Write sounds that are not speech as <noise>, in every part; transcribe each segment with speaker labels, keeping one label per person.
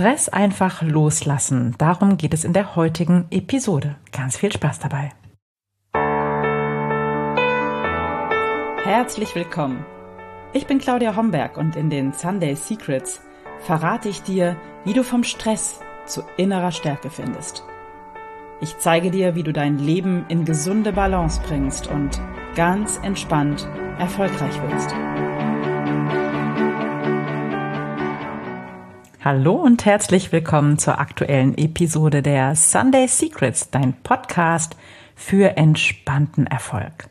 Speaker 1: Stress einfach loslassen. Darum geht es in der heutigen Episode. Ganz viel Spaß dabei. Herzlich willkommen. Ich bin Claudia Homberg und in den Sunday Secrets verrate ich dir, wie du vom Stress zu innerer Stärke findest. Ich zeige dir, wie du dein Leben in gesunde Balance bringst und ganz entspannt erfolgreich wirst. Hallo und herzlich willkommen zur aktuellen Episode der Sunday Secrets, dein Podcast für entspannten Erfolg.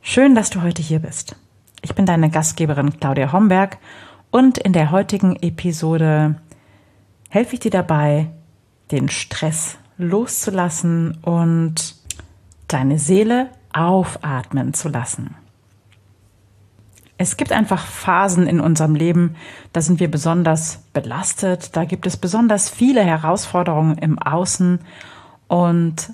Speaker 1: Schön, dass du heute hier bist. Ich bin deine Gastgeberin Claudia Homberg und in der heutigen Episode helfe ich dir dabei, den Stress loszulassen und deine Seele aufatmen zu lassen. Es gibt einfach Phasen in unserem Leben, da sind wir besonders belastet, da gibt es besonders viele Herausforderungen im Außen und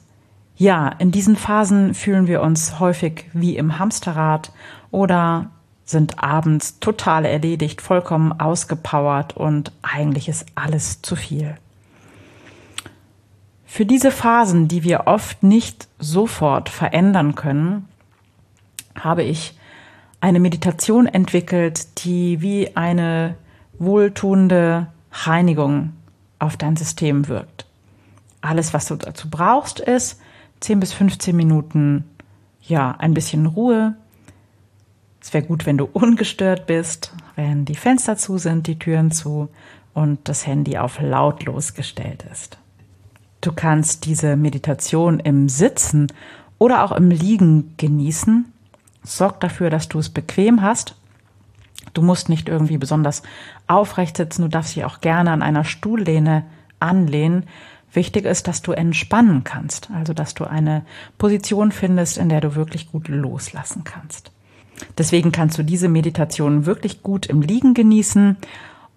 Speaker 1: ja, in diesen Phasen fühlen wir uns häufig wie im Hamsterrad oder sind abends total erledigt, vollkommen ausgepowert und eigentlich ist alles zu viel. Für diese Phasen, die wir oft nicht sofort verändern können, habe ich eine Meditation entwickelt, die wie eine wohltuende Reinigung auf dein System wirkt. Alles, was du dazu brauchst, ist 10 bis 15 Minuten, ja, ein bisschen Ruhe. Es wäre gut, wenn du <laughs> ungestört bist, wenn die Fenster zu sind, die Türen zu und das Handy auf lautlos gestellt ist. Du kannst diese Meditation im Sitzen oder auch im Liegen genießen. Sorg dafür, dass du es bequem hast. Du musst nicht irgendwie besonders aufrecht sitzen. Du darfst dich auch gerne an einer Stuhllehne anlehnen. Wichtig ist, dass du entspannen kannst, also dass du eine Position findest, in der du wirklich gut loslassen kannst. Deswegen kannst du diese Meditation wirklich gut im Liegen genießen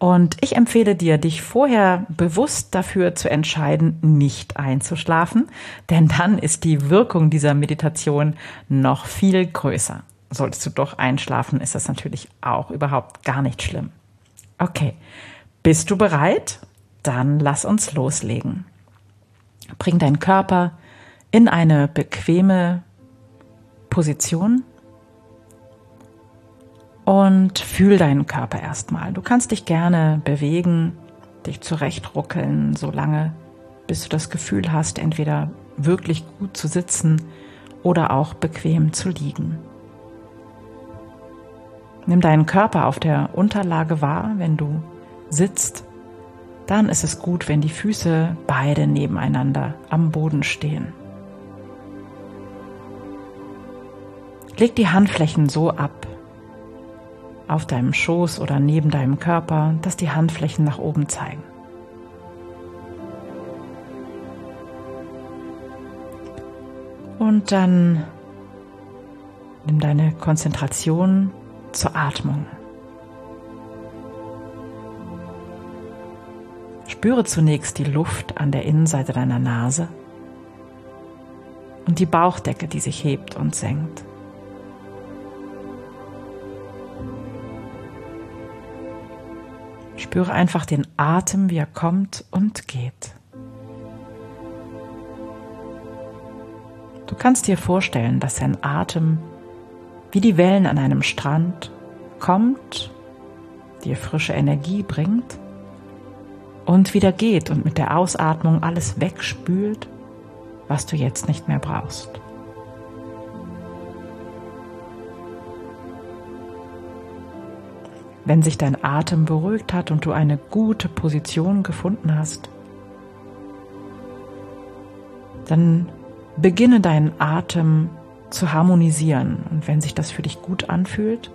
Speaker 1: und ich empfehle dir, dich vorher bewusst dafür zu entscheiden, nicht einzuschlafen, denn dann ist die Wirkung dieser Meditation noch viel größer. Solltest du doch einschlafen, ist das natürlich auch überhaupt gar nicht schlimm. Okay, bist du bereit? Dann lass uns loslegen. Bring deinen Körper in eine bequeme Position und fühl deinen Körper erstmal. Du kannst dich gerne bewegen, dich zurechtruckeln, solange bis du das Gefühl hast, entweder wirklich gut zu sitzen oder auch bequem zu liegen. Nimm deinen Körper auf der Unterlage wahr, wenn du sitzt. Dann ist es gut, wenn die Füße beide nebeneinander am Boden stehen. Leg die Handflächen so ab, auf deinem Schoß oder neben deinem Körper, dass die Handflächen nach oben zeigen. Und dann nimm deine Konzentration zur Atmung. Spüre zunächst die Luft an der Innenseite deiner Nase und die Bauchdecke, die sich hebt und senkt. Spüre einfach den Atem, wie er kommt und geht. Du kannst dir vorstellen, dass dein Atem wie die Wellen an einem Strand kommt, dir frische Energie bringt und wieder geht und mit der Ausatmung alles wegspült, was du jetzt nicht mehr brauchst. Wenn sich dein Atem beruhigt hat und du eine gute Position gefunden hast, dann beginne deinen Atem zu harmonisieren. Und wenn sich das für dich gut anfühlt,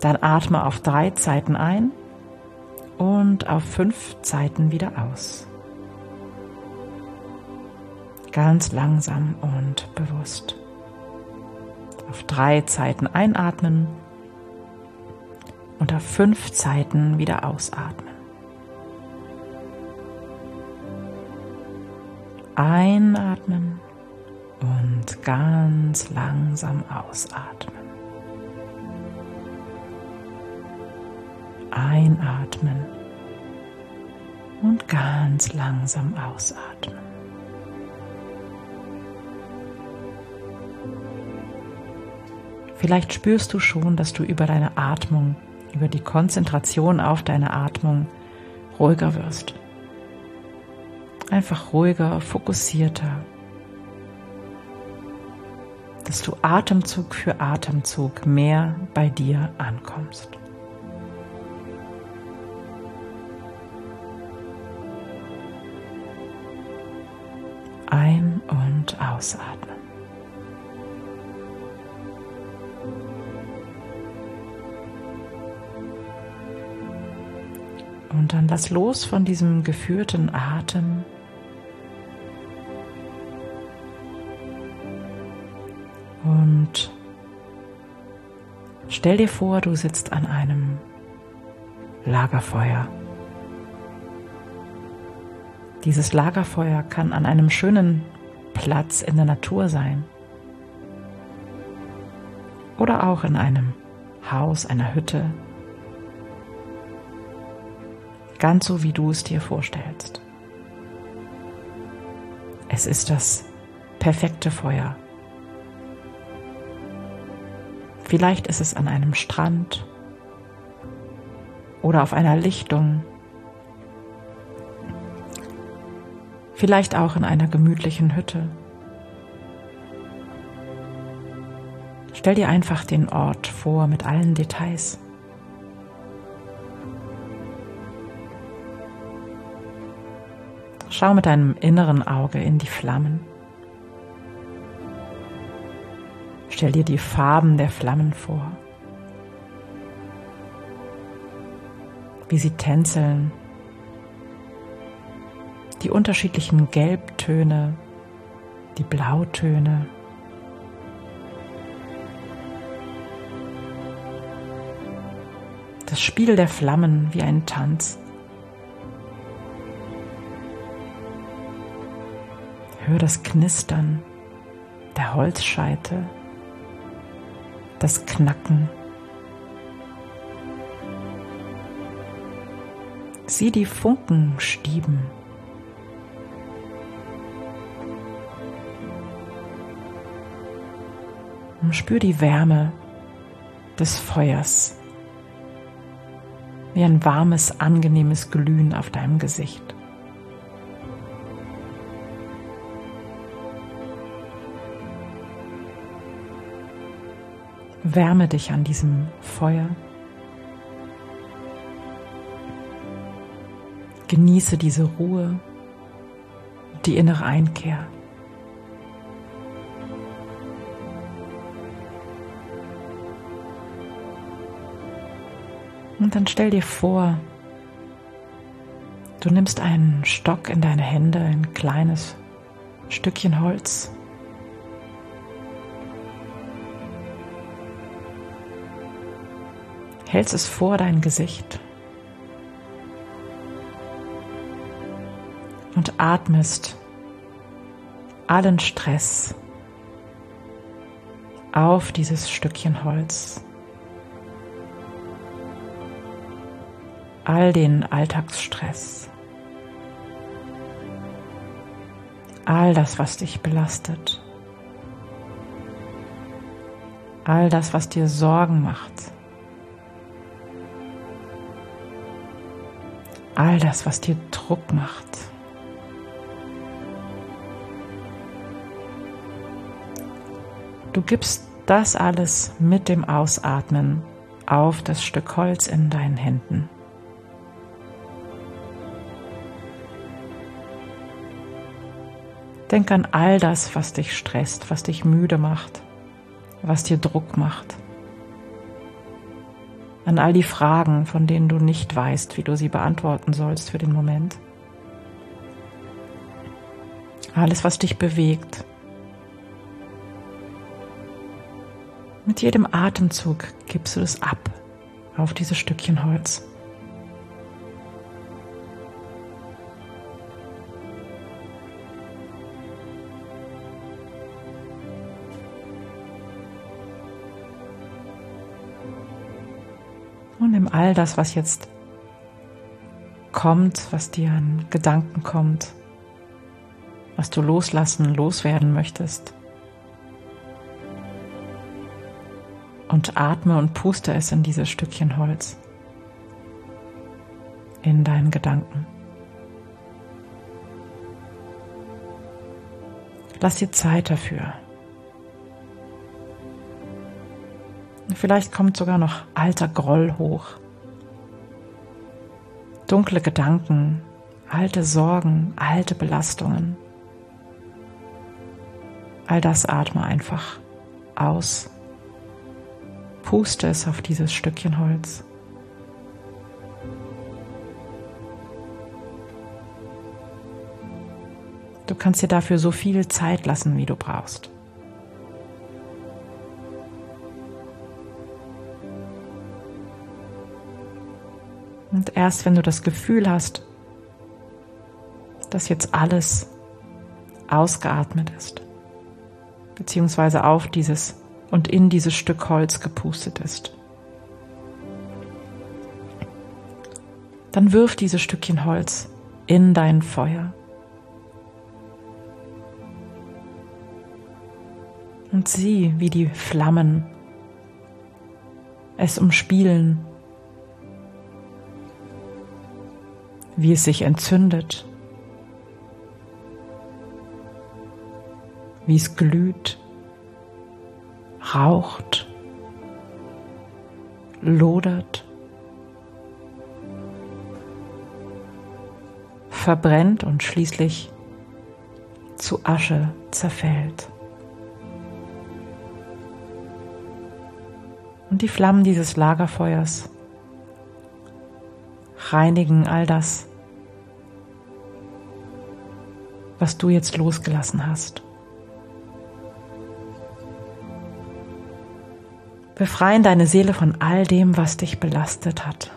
Speaker 1: dann atme auf drei Zeiten ein und auf fünf Zeiten wieder aus. Ganz langsam und bewusst. Auf drei Zeiten einatmen unter fünf Zeiten wieder ausatmen. Einatmen und ganz langsam ausatmen. Einatmen Und ganz langsam ausatmen. Vielleicht spürst du schon, dass du über deine Atmung, über die Konzentration auf deine Atmung ruhiger wirst. Einfach ruhiger, fokussierter. Dass du Atemzug für Atemzug mehr bei dir ankommst. Ein- und ausatmen. Lass los von diesem geführten Atem. Und stell dir vor, du sitzt an einem Lagerfeuer. Dieses Lagerfeuer kann an einem schönen Platz in der Natur sein oder auch in einem Haus, einer Hütte, ganz so wie du es dir vorstellst. Es ist das perfekte Feuer. Vielleicht ist es an einem Strand oder auf einer Lichtung. Vielleicht auch in einer gemütlichen Hütte. Stell dir einfach den Ort vor mit allen Details. Schau mit deinem inneren Auge in die Flammen. Stell dir die Farben der Flammen vor, wie sie tänzeln, die unterschiedlichen Gelbtöne, die Blautöne. Das Spiel der Flammen wie ein Tanz. Hör das Knistern der Holzscheitel, das Knacken. Sieh die Funken stieben. Und spür die Wärme des Feuers, wie ein warmes, angenehmes Glühen auf deinem Gesicht. Wärme dich an diesem Feuer. Genieße diese Ruhe, die innere Einkehr. Und dann stell dir vor, du nimmst einen Stock in deine Hände, ein kleines Stückchen Holz hältst es vor dein Gesicht und atmest allen Stress auf dieses Stückchen Holz. All den Alltagsstress. All das, was dich belastet. All das, was dir Sorgen macht. All das, was dir Druck macht. Du gibst das alles mit dem Ausatmen auf das Stück Holz in deinen Händen. Denk an all das, was dich stresst, was dich müde macht, was dir Druck macht an all die Fragen, von denen du nicht weißt, wie du sie beantworten sollst für den Moment. Alles, was dich bewegt. Mit jedem Atemzug gibst du das ab auf dieses Stückchen Holz. All das, was jetzt kommt, was dir an Gedanken kommt, was du loslassen, loswerden möchtest. Und atme und puste es in dieses Stückchen Holz, in deinen Gedanken. Lass dir Zeit dafür. Vielleicht kommt sogar noch alter Groll hoch. Dunkle Gedanken, alte Sorgen, alte Belastungen. All das atme einfach aus. Puste es auf dieses Stückchen Holz. Du kannst dir dafür so viel Zeit lassen, wie du brauchst. Und erst wenn du das Gefühl hast, dass jetzt alles ausgeatmet ist, beziehungsweise auf dieses und in dieses Stück Holz gepustet ist, dann wirf dieses Stückchen Holz in dein Feuer. Und sieh, wie die Flammen es umspielen wie es sich entzündet, wie es glüht, raucht, lodert, verbrennt und schließlich zu Asche zerfällt. Und die Flammen dieses Lagerfeuers reinigen all das, was du jetzt losgelassen hast. Befreien deine Seele von all dem, was dich belastet hat.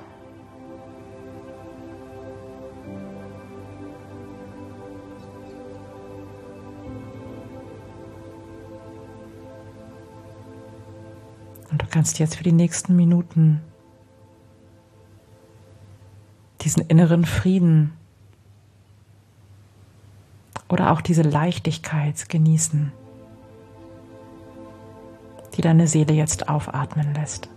Speaker 1: Und du kannst jetzt für die nächsten Minuten diesen inneren Frieden oder auch diese Leichtigkeit genießen, die deine Seele jetzt aufatmen lässt.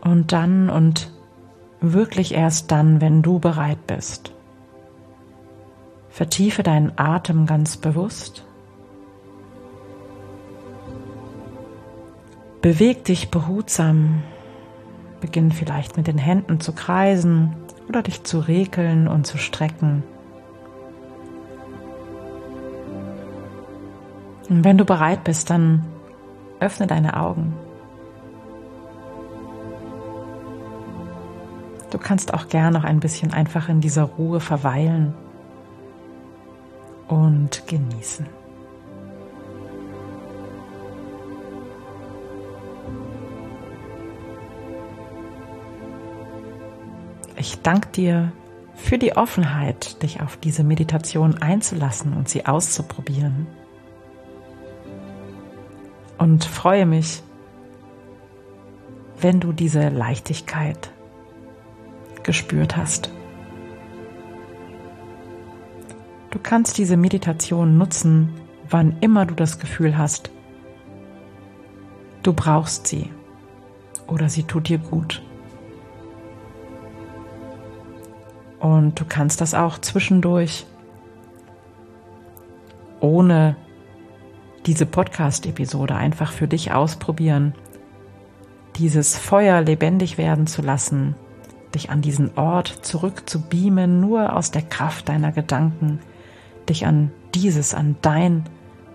Speaker 1: Und dann und wirklich erst dann, wenn du bereit bist. Vertiefe deinen Atem ganz bewusst. Beweg dich behutsam. Beginn vielleicht mit den Händen zu kreisen oder dich zu rekeln und zu strecken. Und wenn du bereit bist, dann öffne deine Augen. Du kannst auch gern noch ein bisschen einfach in dieser Ruhe verweilen und genießen. Ich danke dir für die Offenheit, dich auf diese Meditation einzulassen und sie auszuprobieren. Und freue mich, wenn du diese Leichtigkeit gespürt hast. Du kannst diese Meditation nutzen, wann immer du das Gefühl hast, du brauchst sie oder sie tut dir gut. Und du kannst das auch zwischendurch ohne diese Podcast-Episode einfach für dich ausprobieren, dieses Feuer lebendig werden zu lassen, dich an diesen Ort zurück zu beamen, nur aus der Kraft deiner Gedanken, dich an dieses, an dein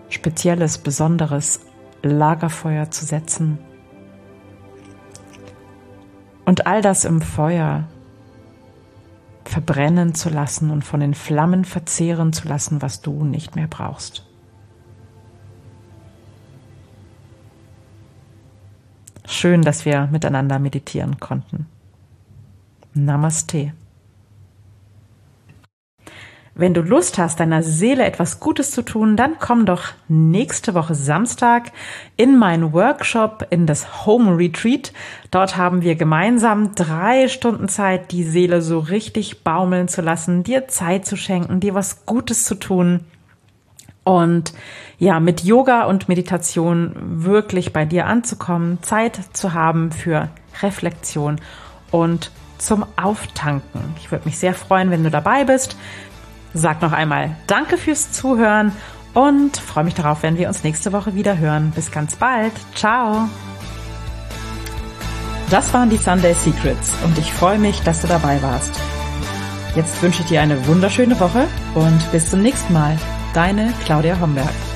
Speaker 1: spezielles, besonderes Lagerfeuer zu setzen. Und all das im Feuer verbrennen zu lassen und von den Flammen verzehren zu lassen, was du nicht mehr brauchst. Schön, dass wir miteinander meditieren konnten. Namaste. Wenn du Lust hast, deiner Seele etwas Gutes zu tun, dann komm doch nächste Woche Samstag in meinen Workshop, in das Home Retreat. Dort haben wir gemeinsam drei Stunden Zeit, die Seele so richtig baumeln zu lassen, dir Zeit zu schenken, dir was Gutes zu tun und ja, mit Yoga und Meditation wirklich bei dir anzukommen, Zeit zu haben für Reflexion und zum Auftanken. Ich würde mich sehr freuen, wenn du dabei bist. Sag noch einmal Danke fürs Zuhören und freue mich darauf, wenn wir uns nächste Woche wieder hören. Bis ganz bald. Ciao. Das waren die Sunday Secrets und ich freue mich, dass du dabei warst. Jetzt wünsche ich dir eine wunderschöne Woche und bis zum nächsten Mal. Deine Claudia Homberg.